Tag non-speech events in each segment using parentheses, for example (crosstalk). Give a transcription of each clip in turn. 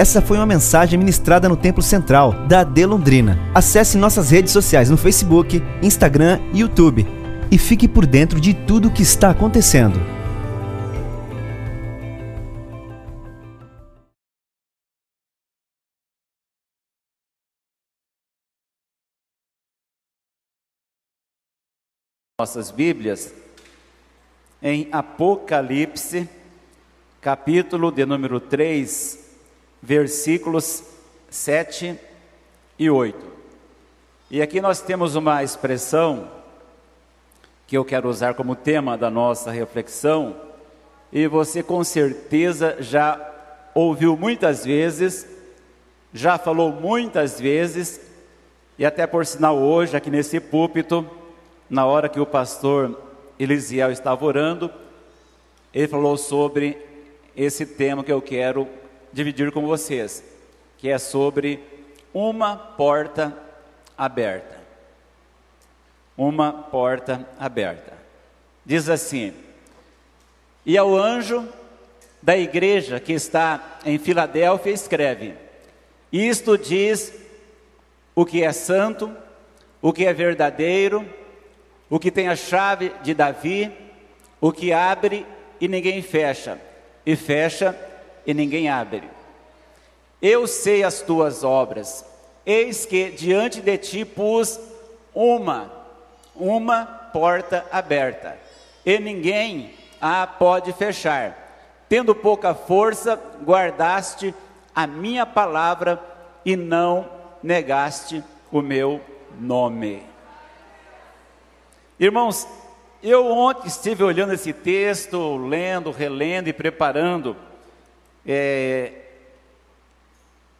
Essa foi uma mensagem ministrada no Templo Central da AD Londrina. Acesse nossas redes sociais no Facebook, Instagram e YouTube e fique por dentro de tudo o que está acontecendo. Nossas Bíblias em Apocalipse, capítulo de número 3, versículos 7 e 8. E aqui nós temos uma expressão que eu quero usar como tema da nossa reflexão, e você com certeza já ouviu muitas vezes, já falou muitas vezes, e até por sinal hoje, aqui nesse púlpito, na hora que o pastor Elisiel estava orando, ele falou sobre esse tema que eu quero dividir com vocês, que é sobre uma porta aberta uma porta aberta. Diz assim: E ao anjo da igreja que está em Filadélfia, escreve: Isto diz o que é santo, o que é verdadeiro, o que tem a chave de Davi, o que abre e ninguém fecha, e fecha e ninguém abre. Eu sei as tuas obras, eis que diante de ti pus uma uma porta aberta, e ninguém a pode fechar. Tendo pouca força, guardaste a minha palavra e não negaste o meu nome. Irmãos, eu ontem estive olhando esse texto, lendo, relendo e preparando é,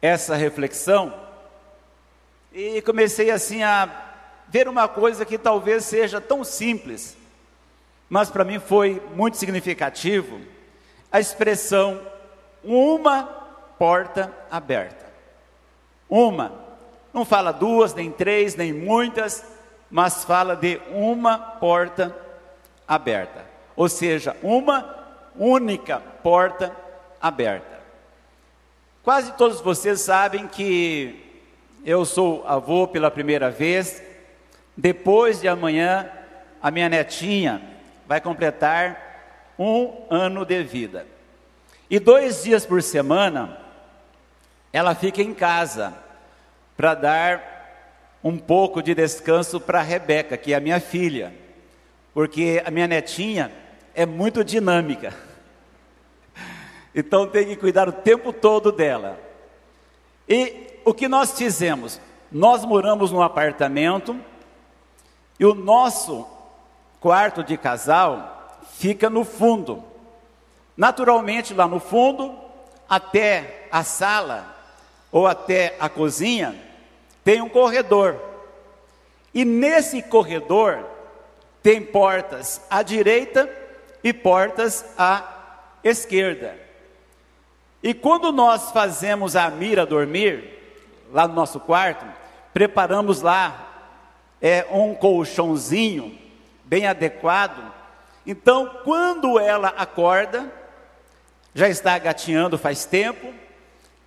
essa reflexão, e comecei assim a ver uma coisa que talvez seja tão simples, mas para mim foi muito significativo, a expressão uma porta aberta. Uma, não fala duas, nem três, nem muitas, mas fala de uma porta aberta. Ou seja, uma única porta aberta. Quase todos vocês sabem que eu sou avô pela primeira vez, depois de amanhã, a minha netinha vai completar um ano de vida. E dois dias por semana, ela fica em casa para dar um pouco de descanso para Rebeca, que é a minha filha, porque a minha netinha é muito dinâmica. (laughs) Então tem que cuidar o tempo todo dela. E o que nós fizemos? Nós moramos num apartamento e o nosso quarto de casal fica no fundo. Naturalmente, lá no fundo, até a sala ou até a cozinha, tem um corredor. E nesse corredor tem portas à direita e portas à esquerda. E quando nós fazemos a mira dormir, lá no nosso quarto, preparamos lá é, um colchãozinho bem adequado. Então, quando ela acorda, já está gatinhando faz tempo,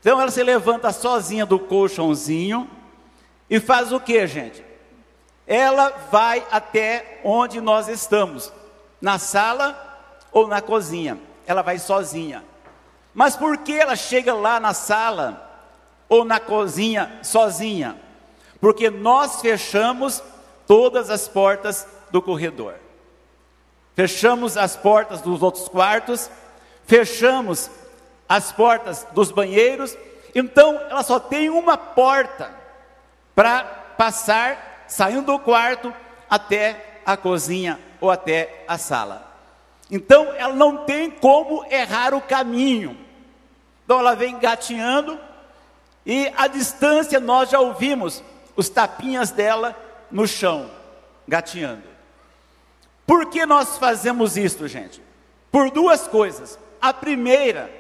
então ela se levanta sozinha do colchãozinho e faz o que, gente? Ela vai até onde nós estamos, na sala ou na cozinha. Ela vai sozinha. Mas por que ela chega lá na sala ou na cozinha sozinha? porque nós fechamos todas as portas do corredor. Fechamos as portas dos outros quartos, fechamos as portas dos banheiros, então ela só tem uma porta para passar saindo do quarto até a cozinha ou até a sala. Então ela não tem como errar o caminho. Então ela vem gatinhando e a distância nós já ouvimos os tapinhas dela no chão, gateando. Por que nós fazemos isso, gente? Por duas coisas. A primeira,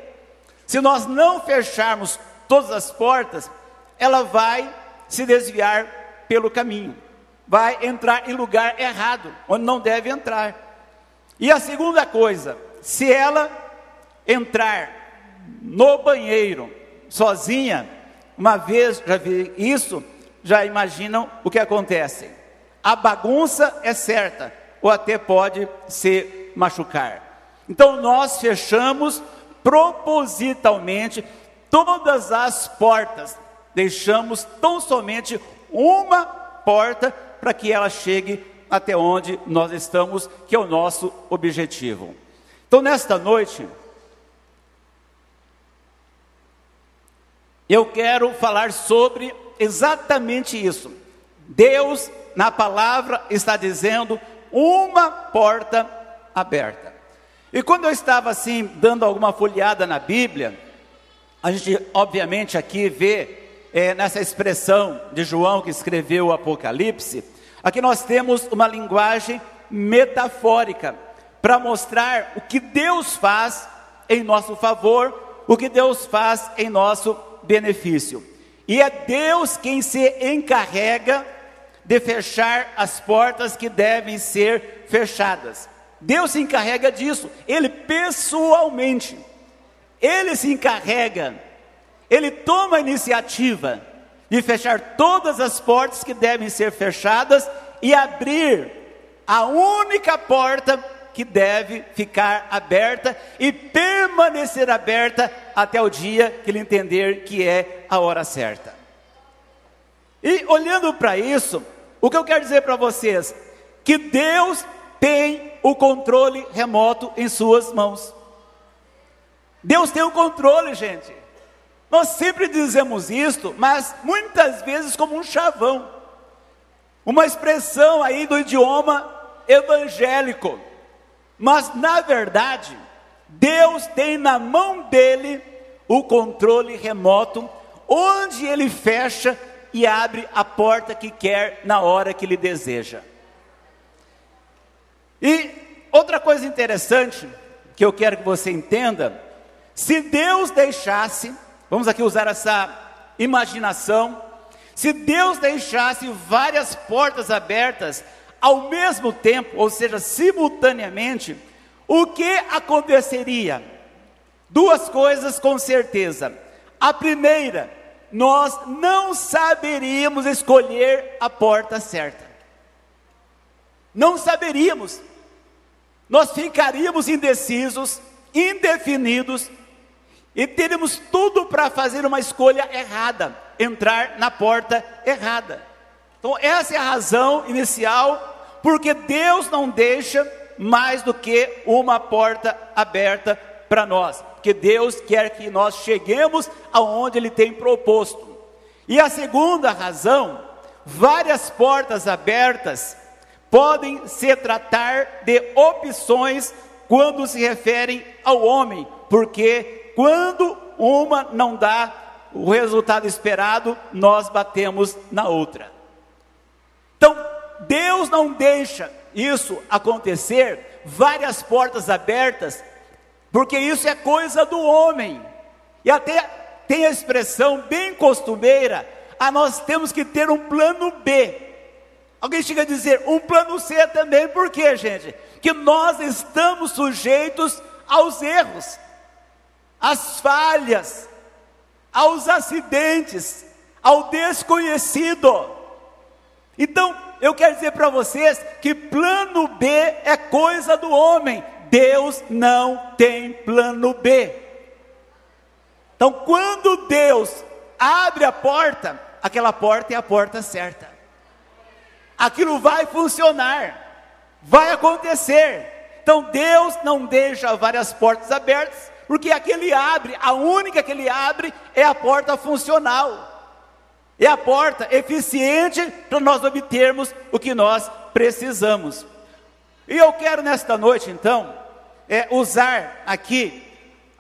se nós não fecharmos todas as portas, ela vai se desviar pelo caminho, vai entrar em lugar errado, onde não deve entrar. E a segunda coisa, se ela entrar no banheiro sozinha, uma vez já vi isso, já imaginam o que acontece. A bagunça é certa, ou até pode se machucar. Então nós fechamos propositalmente todas as portas, deixamos tão somente uma porta para que ela chegue até onde nós estamos, que é o nosso objetivo. Então, nesta noite, eu quero falar sobre exatamente isso. Deus, na palavra, está dizendo uma porta aberta. E quando eu estava assim, dando alguma folheada na Bíblia, a gente, obviamente, aqui vê é, nessa expressão de João que escreveu o Apocalipse, aqui nós temos uma linguagem metafórica para mostrar o que Deus faz em nosso favor, o que Deus faz em nosso benefício. E é Deus quem se encarrega de fechar as portas que devem ser fechadas. Deus se encarrega disso, Ele pessoalmente, Ele se encarrega, Ele toma a iniciativa de fechar todas as portas que devem ser fechadas e abrir a única porta que deve ficar aberta e permanecer aberta até o dia que ele entender que é a hora certa. E olhando para isso, o que eu quero dizer para vocês? Que Deus tem o controle remoto em suas mãos. Deus tem o controle, gente. Nós sempre dizemos isto, mas muitas vezes como um chavão. Uma expressão aí do idioma evangélico. Mas na verdade, Deus tem na mão dele o controle remoto, onde ele fecha e abre a porta que quer na hora que ele deseja. E outra coisa interessante que eu quero que você entenda: se Deus deixasse, vamos aqui usar essa imaginação, se Deus deixasse várias portas abertas ao mesmo tempo, ou seja, simultaneamente, o que aconteceria? Duas coisas com certeza. A primeira, nós não saberíamos escolher a porta certa. Não saberíamos nós ficaríamos indecisos, indefinidos, e teríamos tudo para fazer uma escolha errada, entrar na porta errada. Então, essa é a razão inicial, porque Deus não deixa mais do que uma porta aberta para nós, porque Deus quer que nós cheguemos aonde Ele tem proposto. E a segunda razão, várias portas abertas podem se tratar de opções quando se referem ao homem, porque quando uma não dá o resultado esperado, nós batemos na outra. Então, Deus não deixa isso acontecer, várias portas abertas, porque isso é coisa do homem. E até tem a expressão bem costumeira, a ah, nós temos que ter um plano B. Alguém chega a dizer, um plano C também, por quê, gente? Que nós estamos sujeitos aos erros, às falhas, aos acidentes, ao desconhecido. Então, eu quero dizer para vocês que plano B é coisa do homem, Deus não tem plano B. Então, quando Deus abre a porta, aquela porta é a porta certa aquilo vai funcionar, vai acontecer. Então Deus não deixa várias portas abertas, porque a abre, a única que Ele abre é a porta funcional, é a porta eficiente para nós obtermos o que nós precisamos. E eu quero nesta noite, então, é, usar aqui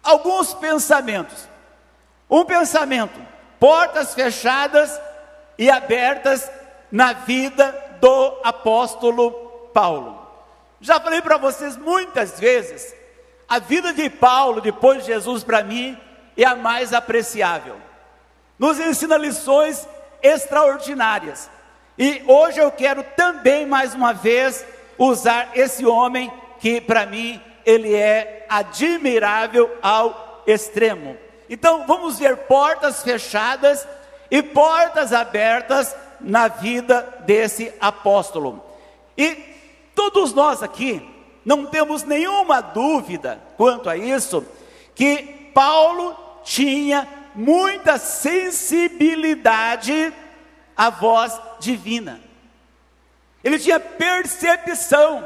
alguns pensamentos. Um pensamento: portas fechadas e abertas na vida do apóstolo Paulo. Já falei para vocês muitas vezes, a vida de Paulo depois de Jesus para mim é a mais apreciável. Nos ensina lições extraordinárias. E hoje eu quero também mais uma vez usar esse homem que para mim ele é admirável ao extremo. Então vamos ver portas fechadas e portas abertas na vida desse apóstolo. E todos nós aqui não temos nenhuma dúvida quanto a isso, que Paulo tinha muita sensibilidade à voz divina. Ele tinha percepção,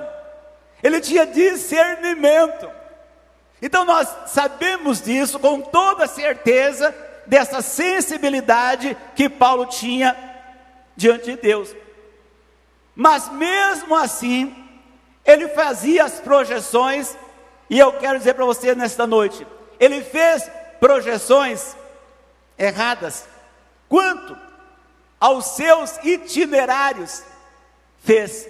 ele tinha discernimento. Então nós sabemos disso com toda certeza, dessa sensibilidade que Paulo tinha diante de Deus. Mas mesmo assim, ele fazia as projeções, e eu quero dizer para você nesta noite, ele fez projeções erradas quanto aos seus itinerários fez.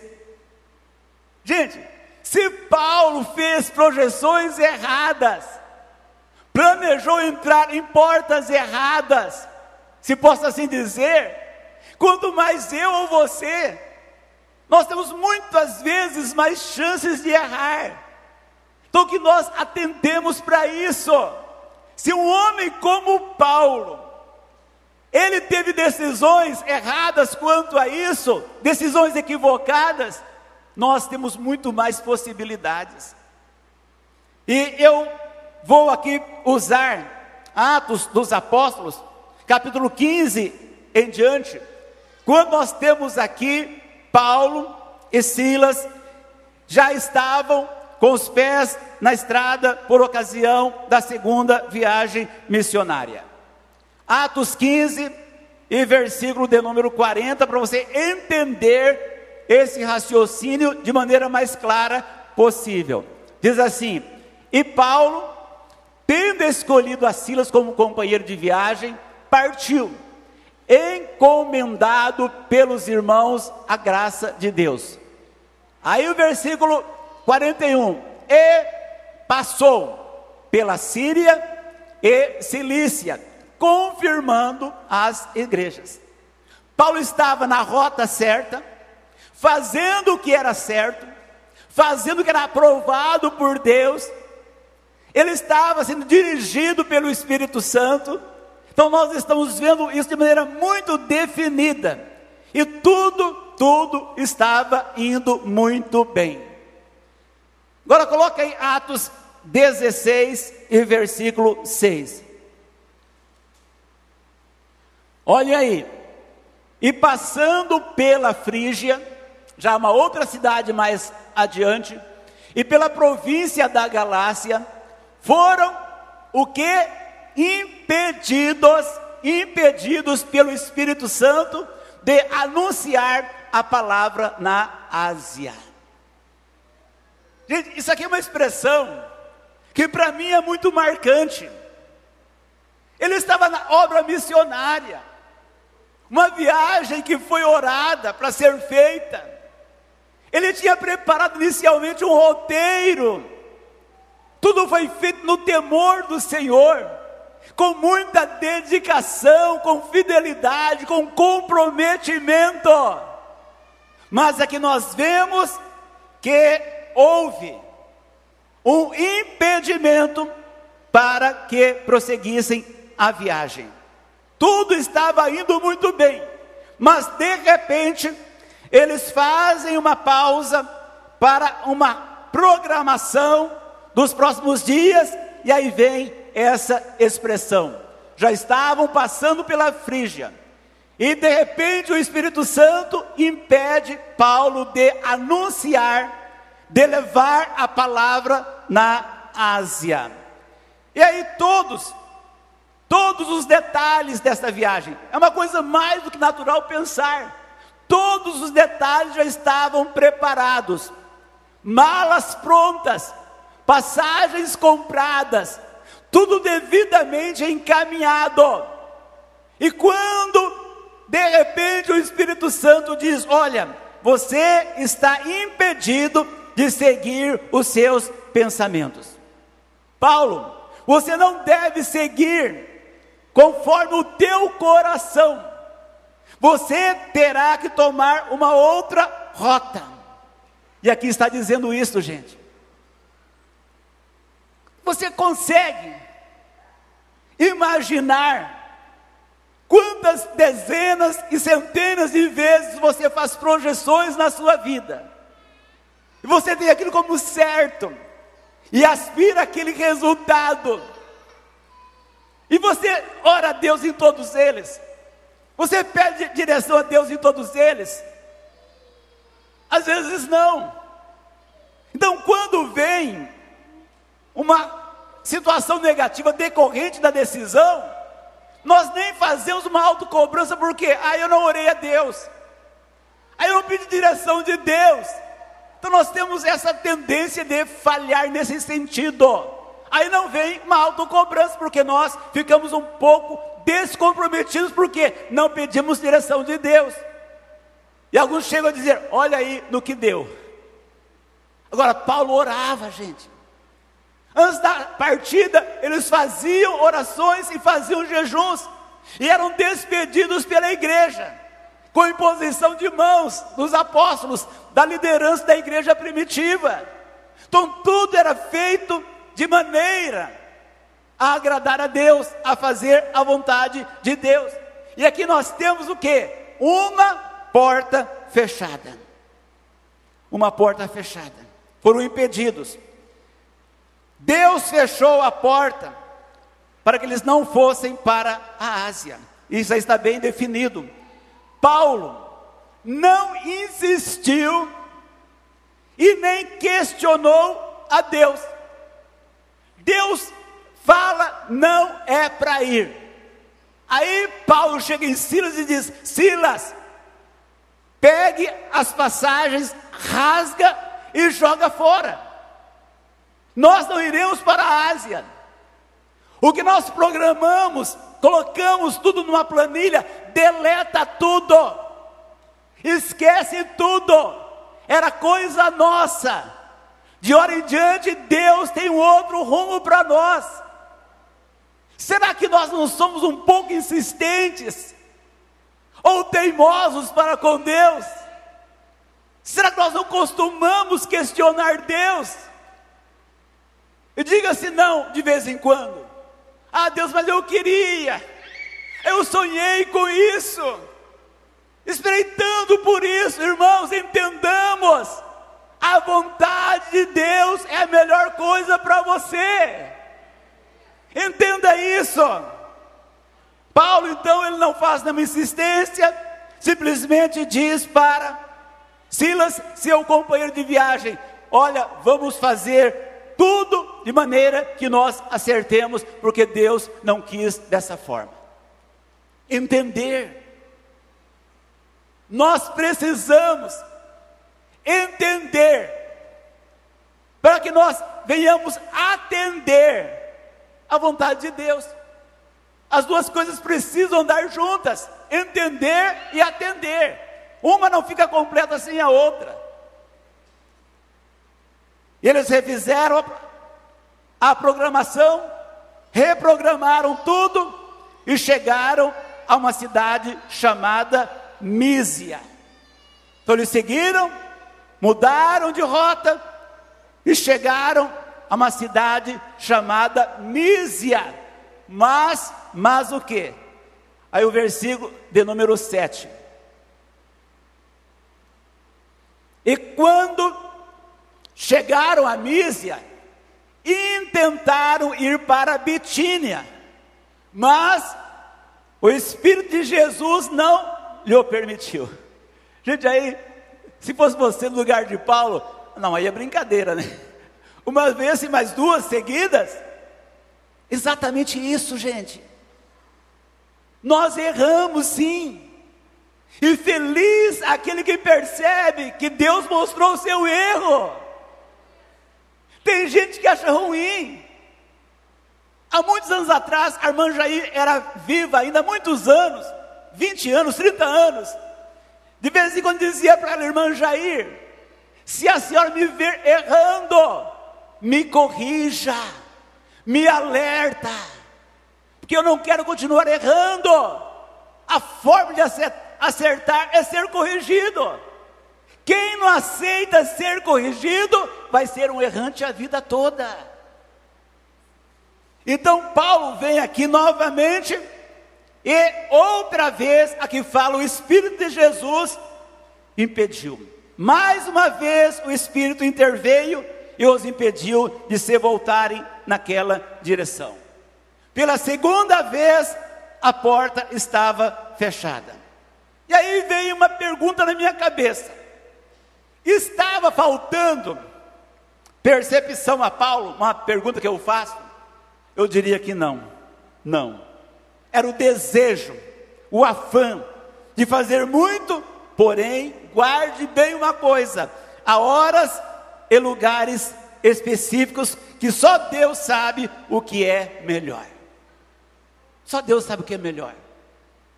Gente, se Paulo fez projeções erradas, planejou entrar em portas erradas, se posso assim dizer, quanto mais eu ou você, nós temos muitas vezes mais chances de errar. Então que nós atendemos para isso. Se um homem como Paulo, ele teve decisões erradas quanto a isso, decisões equivocadas, nós temos muito mais possibilidades. E eu vou aqui usar Atos dos Apóstolos, capítulo 15 em diante, quando nós temos aqui Paulo e Silas já estavam com os pés na estrada por ocasião da segunda viagem missionária. Atos 15 e versículo de número 40, para você entender esse raciocínio de maneira mais clara possível. Diz assim: E Paulo, tendo escolhido a Silas como companheiro de viagem, partiu, encomendado pelos irmãos a graça de Deus. Aí o versículo 41: E passou pela Síria e Cilícia, confirmando as igrejas. Paulo estava na rota certa, fazendo o que era certo, fazendo o que era aprovado por Deus, ele estava sendo dirigido pelo Espírito Santo. Então nós estamos vendo isso de maneira muito definida. E tudo, tudo estava indo muito bem. Agora coloca aí Atos 16 e versículo 6. Olha aí. E passando pela Frígia, já uma outra cidade mais adiante, e pela província da Galácia, foram o que? Impedidos, impedidos pelo Espírito Santo de anunciar a palavra na Ásia. Gente, isso aqui é uma expressão que para mim é muito marcante. Ele estava na obra missionária. Uma viagem que foi orada para ser feita. Ele tinha preparado inicialmente um roteiro. Tudo foi feito no temor do Senhor, com muita dedicação, com fidelidade, com comprometimento. Mas aqui nós vemos que houve um impedimento para que prosseguissem a viagem. Tudo estava indo muito bem, mas de repente eles fazem uma pausa para uma programação dos próximos dias, e aí vem essa expressão. Já estavam passando pela Frígia, e de repente o Espírito Santo impede Paulo de anunciar, de levar a palavra na Ásia. E aí todos todos os detalhes desta viagem. É uma coisa mais do que natural pensar. Todos os detalhes já estavam preparados, malas prontas, passagens compradas, tudo devidamente encaminhado. E quando de repente o Espírito Santo diz: Olha, você está impedido de seguir os seus pensamentos. Paulo, você não deve seguir conforme o teu coração, você terá que tomar uma outra rota. E aqui está dizendo isso, gente. Você consegue imaginar quantas dezenas e centenas de vezes você faz projeções na sua vida. E você tem aquilo como certo e aspira aquele resultado. E você ora a Deus em todos eles. Você pede direção a Deus em todos eles. Às vezes não. Então, quando vem uma situação negativa decorrente da decisão, nós nem fazemos uma autocobrança, porque ah, eu não orei a Deus, aí ah, eu não pedi direção de Deus. Então nós temos essa tendência de falhar nesse sentido. Aí não vem uma autocobrança, porque nós ficamos um pouco descomprometidos, porque não pedimos direção de Deus. E alguns chegam a dizer: Olha aí no que deu. Agora, Paulo orava, gente. Antes da partida, eles faziam orações e faziam jejuns, e eram despedidos pela igreja, com imposição de mãos dos apóstolos, da liderança da igreja primitiva. Então, tudo era feito de maneira a agradar a Deus, a fazer a vontade de Deus. E aqui nós temos o que? Uma porta fechada. Uma porta fechada. Foram impedidos. Deus fechou a porta para que eles não fossem para a Ásia. Isso está bem definido. Paulo não insistiu e nem questionou a Deus. Deus fala, não é para ir. Aí Paulo chega em Silas e diz: Silas, pegue as passagens, rasga e joga fora. Nós não iremos para a Ásia. O que nós programamos, colocamos tudo numa planilha, deleta tudo, esquece tudo, era coisa nossa. De hora em diante, Deus tem um outro rumo para nós. Será que nós não somos um pouco insistentes? Ou teimosos para com Deus? Será que nós não costumamos questionar Deus? E diga-se não de vez em quando. Ah, Deus, mas eu queria. Eu sonhei com isso. Esperei tanto por isso, irmãos, entendamos. A vontade de Deus é a melhor coisa para você. Entenda isso. Paulo, então, ele não faz nenhuma insistência, simplesmente diz para Silas, seu companheiro de viagem: Olha, vamos fazer tudo de maneira que nós acertemos, porque Deus não quis dessa forma. Entender. Nós precisamos entender, para que nós venhamos atender a vontade de Deus. As duas coisas precisam andar juntas, entender e atender. Uma não fica completa sem a outra. Eles refizeram a programação, reprogramaram tudo e chegaram a uma cidade chamada Mísia. Então eles seguiram mudaram de rota e chegaram a uma cidade chamada Mísia. Mas, mas o que? Aí o versículo de número 7. E quando chegaram a Mísia, intentaram ir para Bitínia, mas o Espírito de Jesus não lhe permitiu. Gente, aí se fosse você no lugar de Paulo, não, aí é brincadeira, né? Uma vez e mais duas seguidas. Exatamente isso, gente. Nós erramos sim. E feliz aquele que percebe que Deus mostrou o seu erro. Tem gente que acha ruim. Há muitos anos atrás, a irmã Jair era viva, ainda há muitos anos 20 anos, 30 anos. De vez em quando dizia para a irmã Jair: se a senhora me ver errando, me corrija, me alerta, porque eu não quero continuar errando. A forma de acertar é ser corrigido. Quem não aceita ser corrigido vai ser um errante a vida toda. Então Paulo vem aqui novamente e outra vez aqui fala o Espírito de Jesus impediu. Mais uma vez o Espírito interveio e os impediu de se voltarem naquela direção. Pela segunda vez a porta estava fechada. E aí veio uma pergunta na minha cabeça: estava faltando percepção a Paulo? Uma pergunta que eu faço. Eu diria que não, não. Era o desejo, o afã de fazer muito, porém, guarde bem uma coisa: há horas e lugares específicos que só Deus sabe o que é melhor. Só Deus sabe o que é melhor.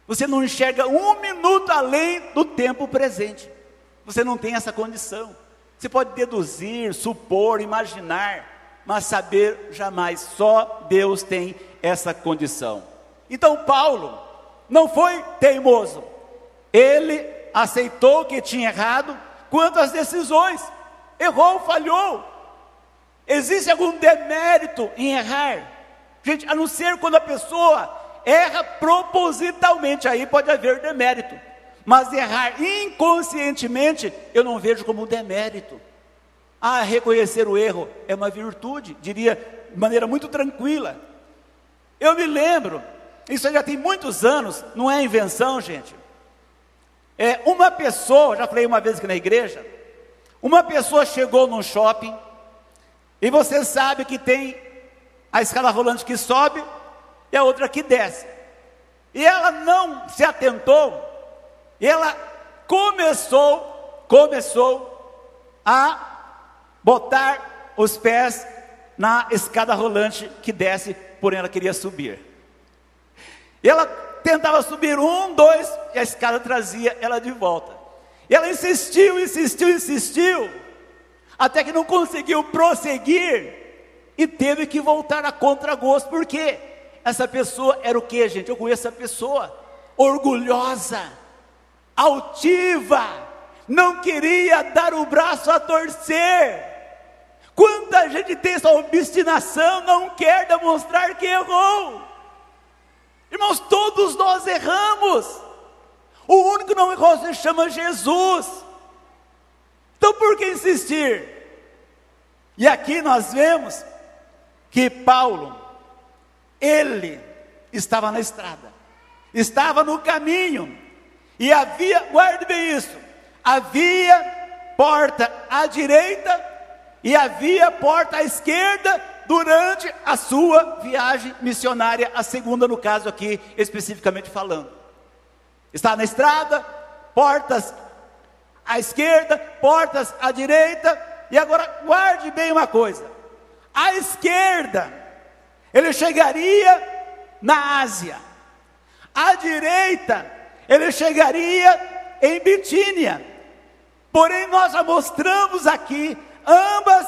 Você não enxerga um minuto além do tempo presente. Você não tem essa condição. Você pode deduzir, supor, imaginar, mas saber jamais. Só Deus tem essa condição. Então Paulo não foi teimoso. Ele aceitou que tinha errado quanto às decisões. Errou, falhou. Existe algum demérito em errar? Gente, a não ser quando a pessoa erra propositalmente, aí pode haver demérito. Mas errar inconscientemente, eu não vejo como demérito. Ah, reconhecer o erro é uma virtude, diria de maneira muito tranquila. Eu me lembro, isso já tem muitos anos, não é invenção, gente. É uma pessoa, já falei uma vez aqui na igreja, uma pessoa chegou num shopping e você sabe que tem a escada rolante que sobe e a outra que desce. E ela não se atentou, e ela começou, começou a botar os pés na escada rolante que desce, porém ela queria subir. E ela tentava subir um, dois, e a escada trazia ela de volta. E ela insistiu, insistiu, insistiu, até que não conseguiu prosseguir e teve que voltar a contragosto. Por quê? Essa pessoa era o que, gente? Eu conheço essa pessoa, orgulhosa, altiva, não queria dar o braço a torcer. Quanta gente tem essa obstinação, não quer demonstrar que errou. Irmãos, todos nós erramos. O único que não errou se chama Jesus. Então por que insistir? E aqui nós vemos que Paulo, ele estava na estrada, estava no caminho, e havia, guarde bem isso, havia porta à direita e havia porta à esquerda durante a sua viagem missionária, a segunda no caso aqui, especificamente falando. Está na estrada, portas à esquerda, portas à direita, e agora guarde bem uma coisa: à esquerda ele chegaria na Ásia. À direita, ele chegaria em Bitínia. Porém, nós já mostramos aqui, ambas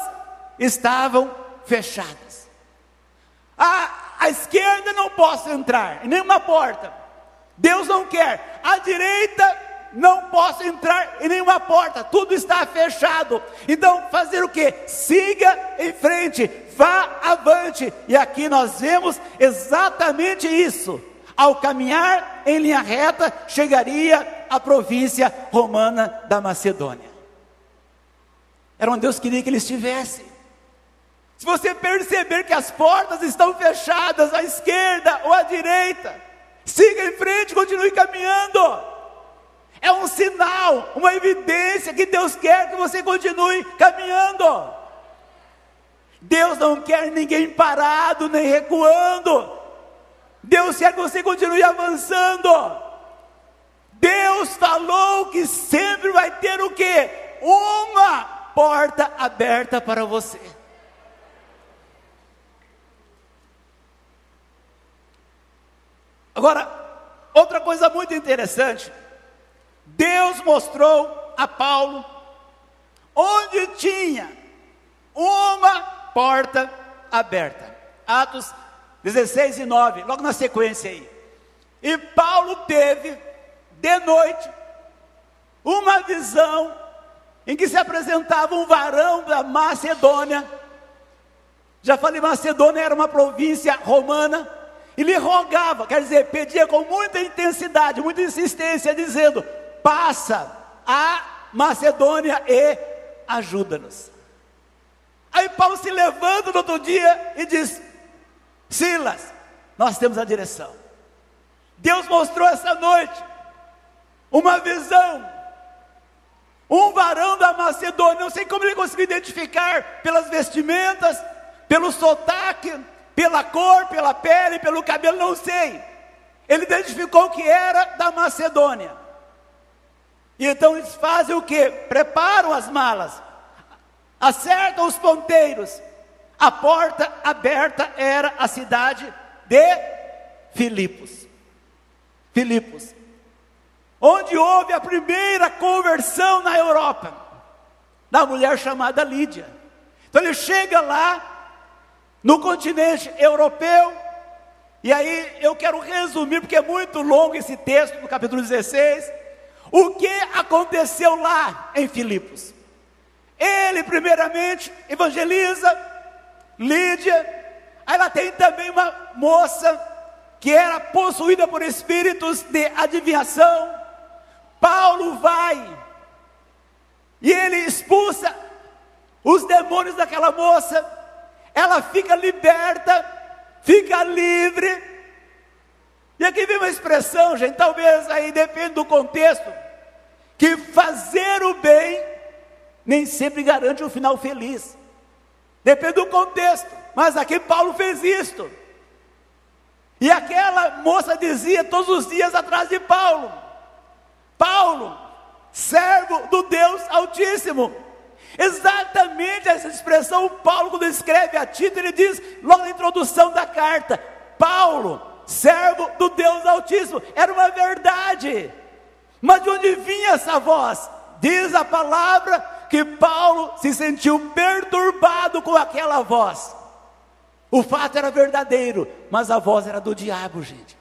estavam fechadas. À, à esquerda não posso entrar, nenhuma porta. Deus não quer. À direita não posso entrar em nenhuma porta, tudo está fechado. Então, fazer o que? Siga em frente, vá avante. E aqui nós vemos exatamente isso. Ao caminhar em linha reta, chegaria à província romana da Macedônia. Era onde Deus queria que ele estivesse. Se você perceber que as portas estão fechadas à esquerda ou à direita, siga em frente, continue caminhando. É um sinal, uma evidência que Deus quer que você continue caminhando. Deus não quer ninguém parado nem recuando. Deus quer que você continue avançando. Deus falou que sempre vai ter o que? Uma porta aberta para você. Agora, outra coisa muito interessante, Deus mostrou a Paulo onde tinha uma porta aberta. Atos 16 e 9, logo na sequência aí. E Paulo teve de noite uma visão em que se apresentava um varão da Macedônia Já falei, Macedônia era uma província romana, e lhe rogava, quer dizer, pedia com muita intensidade, muita insistência, dizendo: passa a Macedônia e ajuda-nos. Aí Paulo se levanta no outro dia e diz: Silas, nós temos a direção. Deus mostrou essa noite uma visão. Um varão da Macedônia, não sei como ele conseguiu identificar pelas vestimentas, pelo sotaque, pela cor, pela pele, pelo cabelo, não sei. Ele identificou que era da Macedônia. E então eles fazem o que? Preparam as malas, acertam os ponteiros. A porta aberta era a cidade de Filipos. Filipos onde houve a primeira conversão na Europa, da mulher chamada Lídia. Então ele chega lá, no continente europeu, e aí eu quero resumir, porque é muito longo esse texto, no capítulo 16, o que aconteceu lá em Filipos. Ele, primeiramente, evangeliza Lídia, aí ela tem também uma moça que era possuída por espíritos de adivinhação, Paulo vai e ele expulsa os demônios daquela moça, ela fica liberta, fica livre. E aqui vem uma expressão, gente, talvez aí depende do contexto, que fazer o bem nem sempre garante um final feliz. Depende do contexto, mas aqui Paulo fez isto. E aquela moça dizia todos os dias atrás de Paulo: Paulo, servo do Deus Altíssimo. Exatamente essa expressão, Paulo, quando escreve a Tito, ele diz, logo na introdução da carta: Paulo, servo do Deus Altíssimo, era uma verdade. Mas de onde vinha essa voz? Diz a palavra que Paulo se sentiu perturbado com aquela voz. O fato era verdadeiro, mas a voz era do diabo, gente.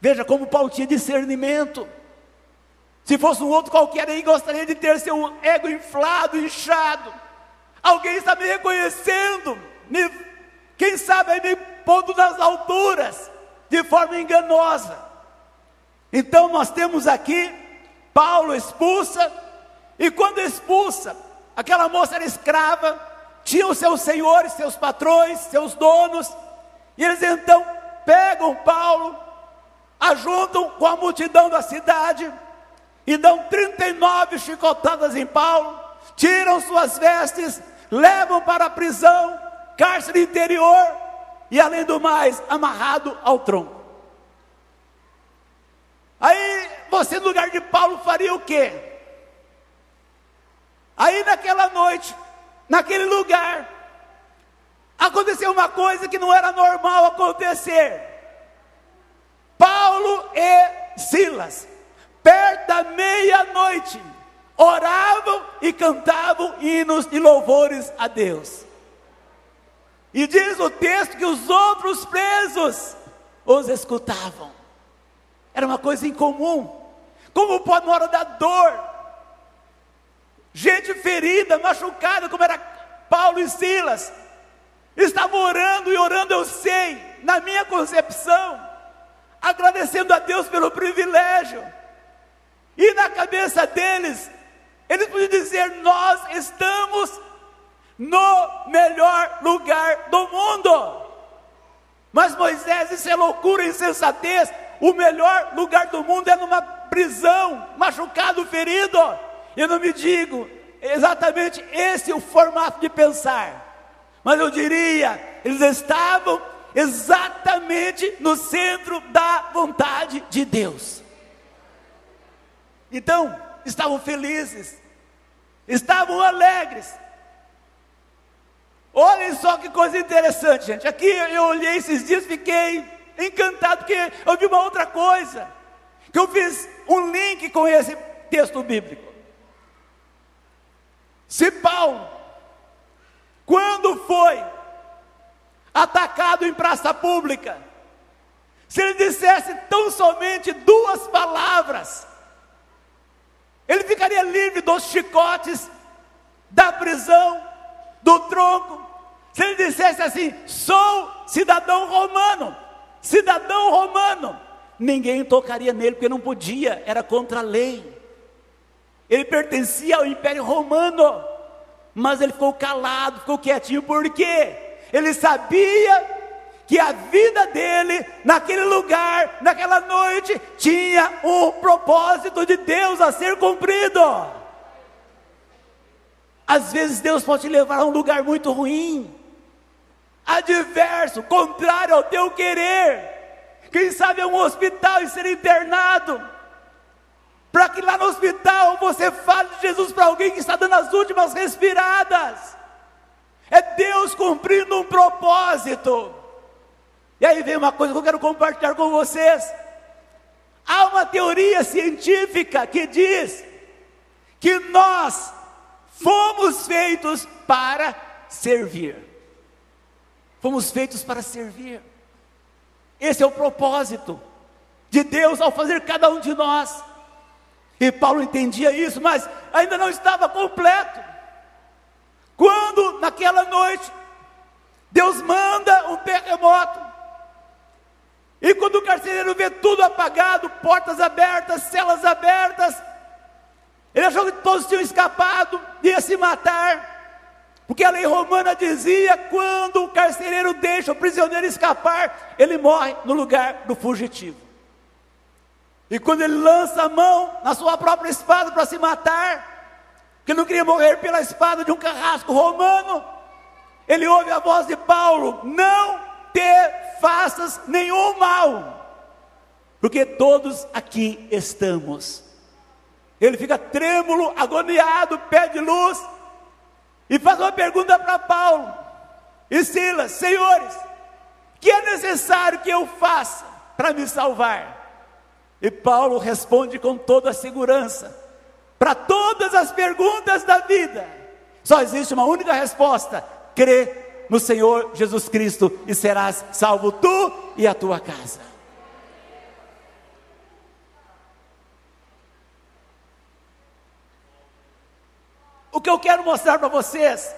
Veja como Paulo tinha discernimento. Se fosse um outro qualquer aí, gostaria de ter seu ego inflado, inchado. Alguém está me reconhecendo, me, quem sabe me pondo nas alturas, de forma enganosa. Então nós temos aqui, Paulo expulsa, e quando expulsa, aquela moça era escrava, tinha os seus senhores, seus patrões, seus donos, e eles então pegam Paulo, ajuntam com a multidão da cidade, e dão 39 chicotadas em Paulo, tiram suas vestes, levam para a prisão, cárcere interior e, além do mais, amarrado ao tronco. Aí você, no lugar de Paulo, faria o quê? Aí naquela noite, naquele lugar, aconteceu uma coisa que não era normal acontecer. Paulo e Silas perto da meia-noite, oravam e cantavam hinos e louvores a Deus. E diz o texto que os outros presos os escutavam. Era uma coisa incomum. Como pode, na hora da dor, gente ferida, machucada, como era Paulo e Silas, estavam orando e orando, eu sei, na minha concepção, agradecendo a Deus pelo privilégio e na cabeça deles, eles podiam dizer: Nós estamos no melhor lugar do mundo. Mas Moisés, isso é loucura, insensatez. O melhor lugar do mundo é numa prisão, machucado, ferido. Eu não me digo exatamente esse é o formato de pensar. Mas eu diria, eles estavam exatamente no centro da vontade de Deus. Então, estavam felizes, estavam alegres. Olhem só que coisa interessante, gente. Aqui eu olhei esses dias, fiquei encantado, porque eu vi uma outra coisa. Que eu fiz um link com esse texto bíblico. Se Paulo, quando foi atacado em praça pública, se ele dissesse tão somente duas palavras, ele ficaria livre dos chicotes, da prisão, do tronco, Se ele dissesse assim: sou cidadão romano, cidadão romano, ninguém tocaria nele, porque não podia, era contra a lei. Ele pertencia ao Império Romano, mas ele ficou calado, ficou quietinho, por quê? Ele sabia que a vida dele, naquele lugar, naquela noite, tinha um propósito de Deus a ser cumprido. Às vezes Deus pode te levar a um lugar muito ruim, adverso, contrário ao teu querer. Quem sabe é um hospital e ser internado. Para que lá no hospital você fale de Jesus para alguém que está dando as últimas respiradas. É Deus cumprindo um propósito. E aí vem uma coisa que eu quero compartilhar com vocês. Há uma teoria científica que diz que nós fomos feitos para servir. Fomos feitos para servir. Esse é o propósito de Deus ao fazer cada um de nós. E Paulo entendia isso, mas ainda não estava completo. Quando naquela noite Deus manda um terremoto, e quando o carcereiro vê tudo apagado, portas abertas, celas abertas, ele achou que todos tinham escapado, ia se matar. Porque a lei romana dizia: quando o carcereiro deixa o prisioneiro escapar, ele morre no lugar do fugitivo. E quando ele lança a mão na sua própria espada para se matar, que não queria morrer pela espada de um carrasco romano, ele ouve a voz de Paulo: Não te faças nenhum mal, porque todos aqui estamos. Ele fica trêmulo, agoniado, pede luz, e faz uma pergunta para Paulo e Silas: Senhores, que é necessário que eu faça para me salvar? E Paulo responde com toda a segurança: para todas as perguntas da vida, só existe uma única resposta: crê no Senhor Jesus Cristo e serás salvo tu e a tua casa. O que eu quero mostrar para vocês,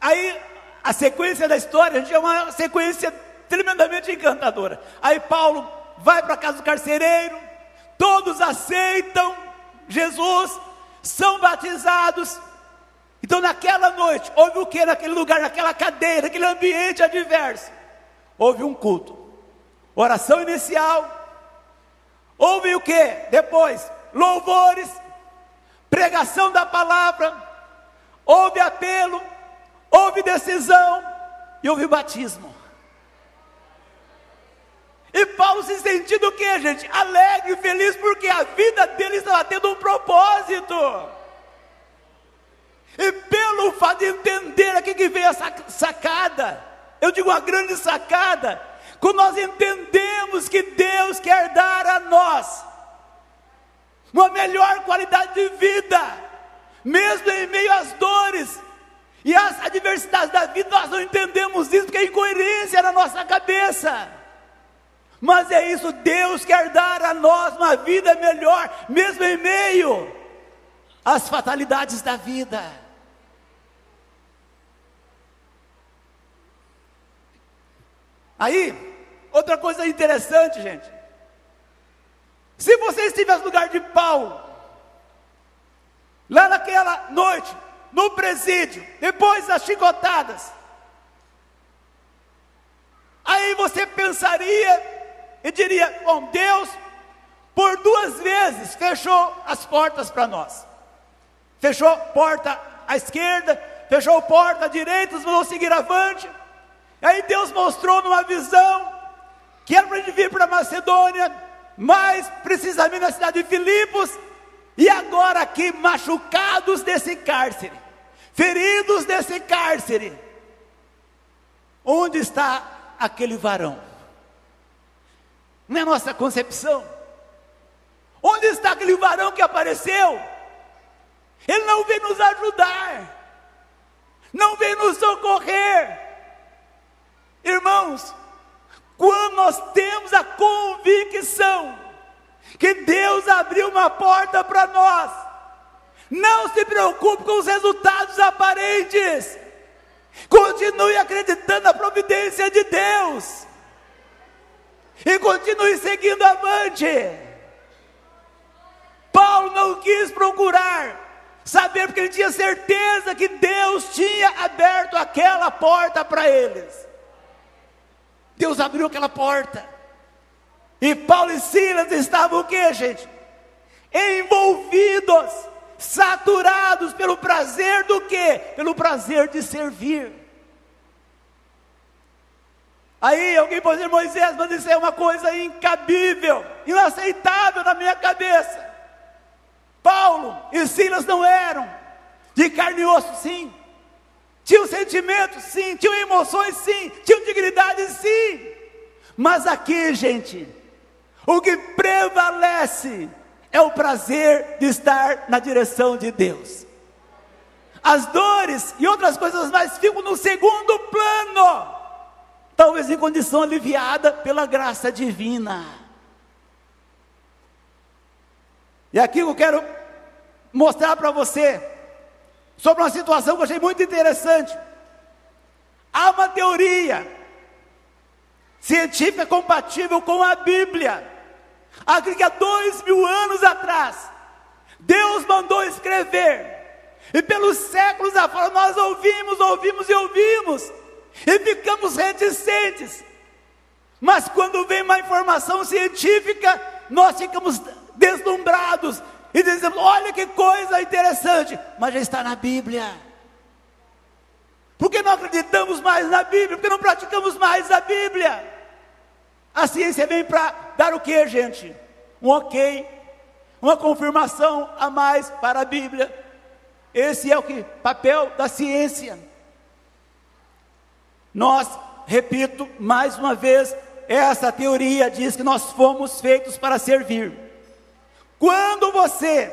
aí a sequência da história, é uma sequência tremendamente encantadora. Aí Paulo vai para a casa do carcereiro, todos aceitam Jesus, são batizados, então, naquela noite, houve o que naquele lugar, naquela cadeira, naquele ambiente adverso? Houve um culto, oração inicial, houve o que? Depois, louvores, pregação da palavra, houve apelo, houve decisão e houve batismo. E Paulo se sentiu o que, gente? Alegre feliz, porque a vida dele estava tendo um propósito. E pelo fato de entender aqui que veio essa sacada, eu digo uma grande sacada, quando nós entendemos que Deus quer dar a nós uma melhor qualidade de vida, mesmo em meio às dores e às adversidades da vida, nós não entendemos isso porque é incoerência na nossa cabeça. Mas é isso, Deus quer dar a nós uma vida melhor, mesmo em meio às fatalidades da vida. Aí, outra coisa interessante, gente. Se você estiver no lugar de Paulo, lá naquela noite, no presídio, depois das chicotadas, aí você pensaria e diria: Bom, Deus, por duas vezes fechou as portas para nós. Fechou porta à esquerda, fechou porta à direita, vamos seguir avante. Aí Deus mostrou numa visão que era para gente vir para Macedônia, mais precisamente na cidade de Filipos, e agora aqui machucados desse cárcere, feridos desse cárcere. Onde está aquele varão? Não é nossa concepção. Onde está aquele varão que apareceu? Ele não veio nos ajudar, não veio nos socorrer, Irmãos, quando nós temos a convicção que Deus abriu uma porta para nós, não se preocupe com os resultados aparentes, Continue acreditando na providência de Deus. E continue seguindo avante. Paulo não quis procurar saber, porque ele tinha certeza que Deus tinha aberto aquela porta para eles. Deus abriu aquela porta. E Paulo e Silas estavam o que, gente? Envolvidos, saturados pelo prazer do quê? Pelo prazer de servir. Aí alguém pode dizer, Moisés, mas isso é uma coisa incabível, inaceitável na minha cabeça. Paulo e Silas não eram de carne e osso, sim. Tinham sentimentos, sim. Tinham emoções, sim. Tinham dignidade, sim. Mas aqui, gente, o que prevalece é o prazer de estar na direção de Deus. As dores e outras coisas mais ficam no segundo plano, talvez em condição aliviada pela graça divina. E aqui eu quero mostrar para você sobre uma situação que eu achei muito interessante. Há uma teoria científica compatível com a Bíblia. Há dois mil anos atrás, Deus mandou escrever. E pelos séculos afora nós ouvimos, ouvimos e ouvimos. E ficamos reticentes. Mas quando vem uma informação científica, nós ficamos deslumbrados e dizemos: olha que coisa interessante, mas já está na Bíblia. Por que não acreditamos mais na Bíblia? Por que não praticamos mais a Bíblia? A ciência vem para dar o que, gente? Um ok, uma confirmação a mais para a Bíblia. Esse é o que papel da ciência. Nós, repito mais uma vez, essa teoria diz que nós fomos feitos para servir. Quando você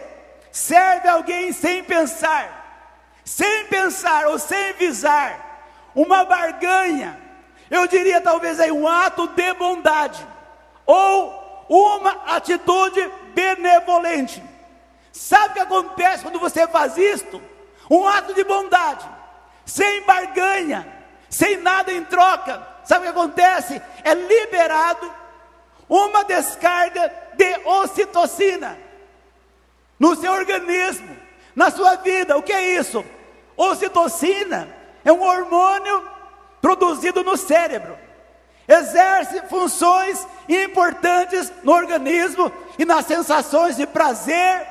serve alguém sem pensar, sem pensar ou sem visar, uma barganha, eu diria talvez aí um ato de bondade, ou uma atitude benevolente. Sabe o que acontece quando você faz isto? Um ato de bondade, sem barganha, sem nada em troca. Sabe o que acontece? É liberado uma descarga de ocitocina no seu organismo, na sua vida. O que é isso? Ocitocina é um hormônio produzido no cérebro. Exerce funções importantes no organismo e nas sensações de prazer,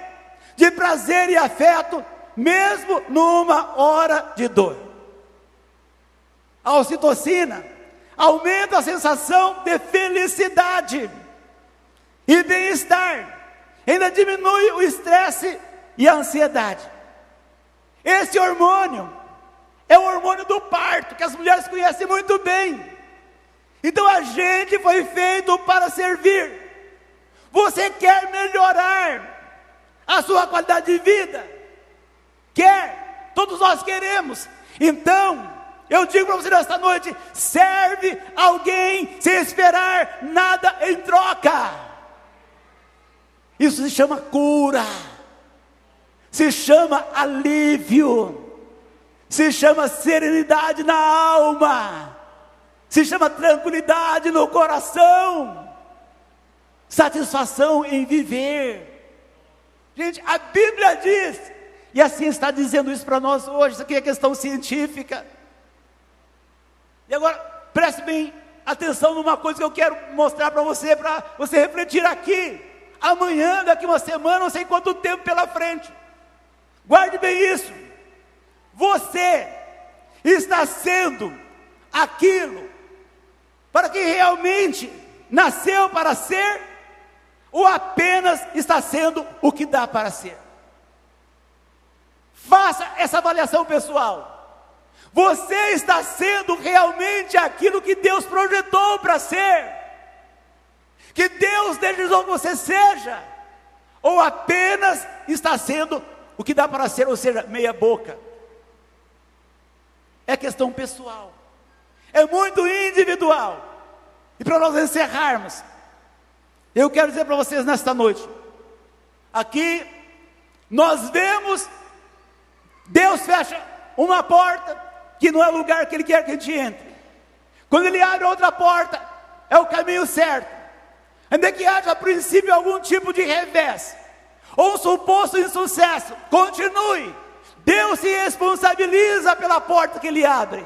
de prazer e afeto, mesmo numa hora de dor. A ocitocina aumenta a sensação de felicidade e bem-estar, ainda diminui o estresse e a ansiedade. Esse hormônio é o hormônio do parto, que as mulheres conhecem muito bem. Então a gente foi feito para servir. Você quer melhorar a sua qualidade de vida? Quer? Todos nós queremos. Então, eu digo para você nesta noite: serve alguém sem esperar nada em troca. Isso se chama cura, se chama alívio, se chama serenidade na alma, se chama tranquilidade no coração, satisfação em viver. Gente, a Bíblia diz, e assim está dizendo isso para nós hoje, isso aqui é questão científica. E agora, preste bem atenção numa coisa que eu quero mostrar para você, para você refletir aqui. Amanhã, daqui uma semana, não sei quanto tempo pela frente. Guarde bem isso. Você está sendo aquilo para que realmente nasceu para ser, ou apenas está sendo o que dá para ser. Faça essa avaliação pessoal. Você está sendo realmente aquilo que Deus projetou para ser, que Deus desejou que você seja, ou apenas está sendo o que dá para ser, ou seja, meia boca. É questão pessoal, é muito individual. E para nós encerrarmos, eu quero dizer para vocês nesta noite, aqui nós vemos Deus fecha uma porta, que não é o lugar que Ele quer que a gente entre. Quando Ele abre outra porta, é o caminho certo. Ainda que haja a princípio algum tipo de revés, ou um suposto insucesso, continue. Deus se responsabiliza pela porta que Ele abre.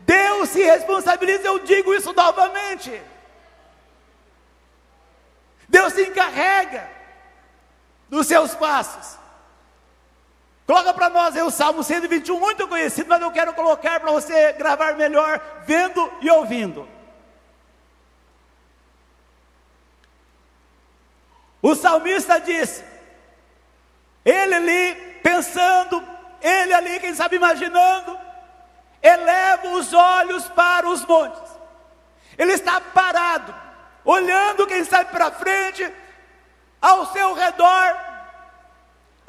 Deus se responsabiliza, eu digo isso novamente. Deus se encarrega dos seus passos. Coloca para nós aí o Salmo 121, muito conhecido, mas eu quero colocar para você gravar melhor, vendo e ouvindo. O salmista disse, ele ali pensando, ele ali, quem sabe imaginando, eleva os olhos para os montes. Ele está parado, olhando, quem sabe para frente, ao seu redor,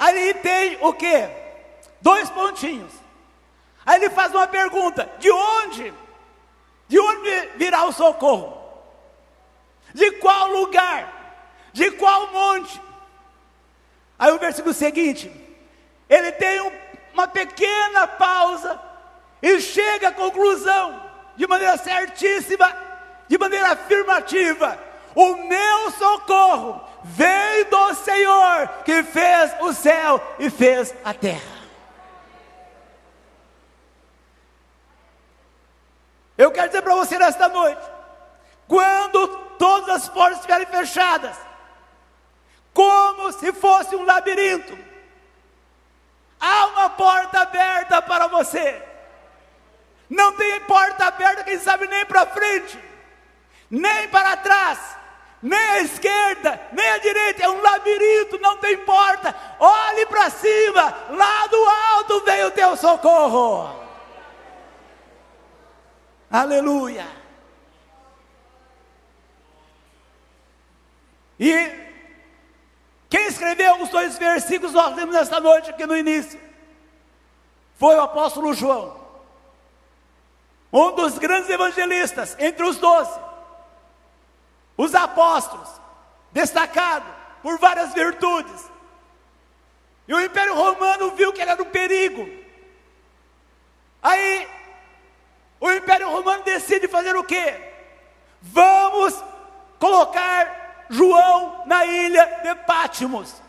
Ali tem o que? Dois pontinhos. Aí ele faz uma pergunta: de onde? De onde virá o socorro? De qual lugar? De qual monte? Aí o versículo seguinte, ele tem um, uma pequena pausa e chega à conclusão, de maneira certíssima, de maneira afirmativa: o meu socorro vem do Senhor que fez o céu e fez a terra. Eu quero dizer para você nesta noite: quando todas as portas estiverem fechadas, como se fosse um labirinto, há uma porta aberta para você. Não tem porta aberta, quem sabe, nem para frente, nem para trás nem à esquerda, nem à direita, é um labirinto, não tem porta. Olhe para cima, lá do alto vem o teu socorro. Aleluia. E quem escreveu os dois versículos nós lemos nesta noite aqui no início foi o apóstolo João, um dos grandes evangelistas entre os doze. Os apóstolos, destacado por várias virtudes. E o Império Romano viu que ele era um perigo. Aí, o Império Romano decide fazer o quê? Vamos colocar João na ilha de Pátimos.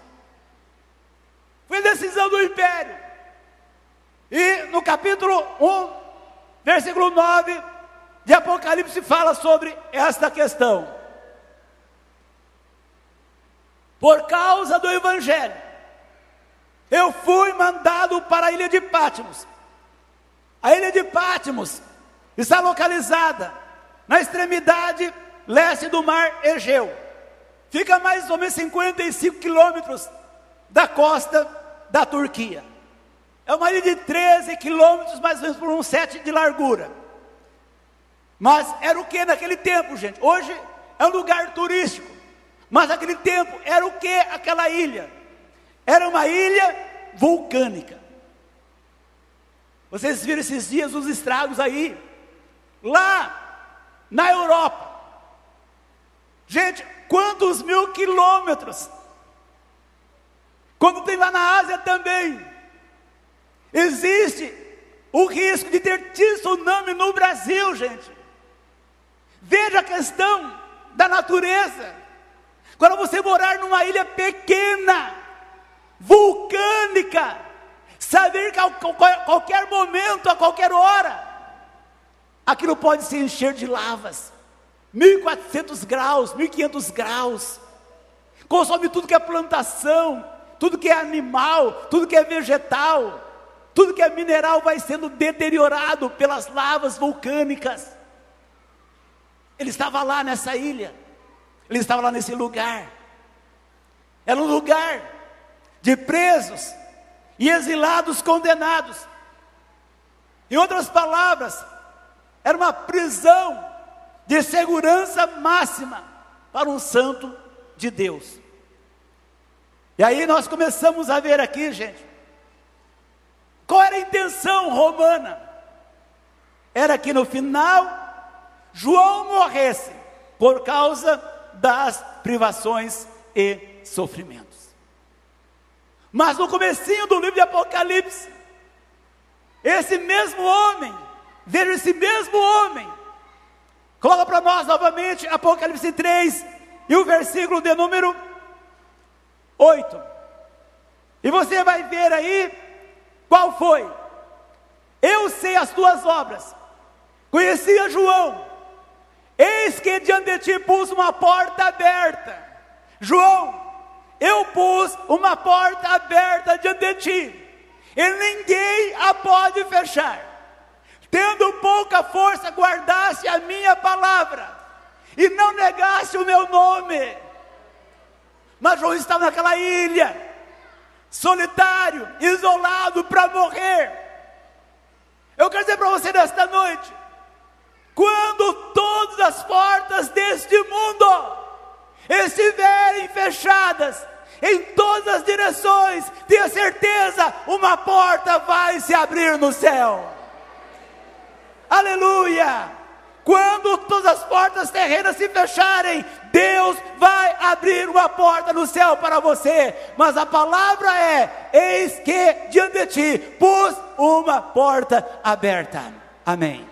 Foi decisão do Império. E no capítulo 1, versículo 9 de Apocalipse, fala sobre esta questão por causa do Evangelho, eu fui mandado para a ilha de Pátimos. A ilha de Pátimos está localizada na extremidade leste do mar Egeu. Fica mais ou menos 55 quilômetros da costa da Turquia. É uma ilha de 13 quilômetros, mais ou menos por uns 7 de largura. Mas era o que naquele tempo, gente? Hoje é um lugar turístico. Mas naquele tempo era o que aquela ilha? Era uma ilha vulcânica. Vocês viram esses dias os estragos aí? Lá na Europa. Gente, quantos mil quilômetros? Quando tem lá na Ásia também. Existe o risco de ter tsunami no Brasil, gente. Veja a questão da natureza. Quando você morar numa ilha pequena, vulcânica, saber que a qualquer momento, a qualquer hora, aquilo pode se encher de lavas, 1400 graus, 1500 graus, consome tudo que é plantação, tudo que é animal, tudo que é vegetal, tudo que é mineral vai sendo deteriorado pelas lavas vulcânicas. Ele estava lá nessa ilha. Ele estava lá nesse lugar. Era um lugar de presos e exilados condenados. Em outras palavras, era uma prisão de segurança máxima para um santo de Deus. E aí nós começamos a ver aqui, gente, qual era a intenção romana? Era que no final João morresse por causa das privações e sofrimentos. Mas no comecinho do livro de Apocalipse, Esse mesmo homem, veja esse mesmo homem. Coloca para nós novamente Apocalipse 3 e o versículo de número 8. E você vai ver aí qual foi. Eu sei as tuas obras. Conhecia João. Eis que diante de ti pus uma porta aberta. João, eu pus uma porta aberta diante de ti. E ninguém a pode fechar. Tendo pouca força, guardasse a minha palavra. E não negasse o meu nome. Mas João estava naquela ilha solitário, isolado para morrer. Eu quero dizer para você nesta noite: quando todas as portas deste mundo estiverem fechadas, em todas as direções, tenha certeza, uma porta vai se abrir no céu. Aleluia! Quando todas as portas terrenas se fecharem, Deus vai abrir uma porta no céu para você. Mas a palavra é: eis que diante de ti pus uma porta aberta. Amém.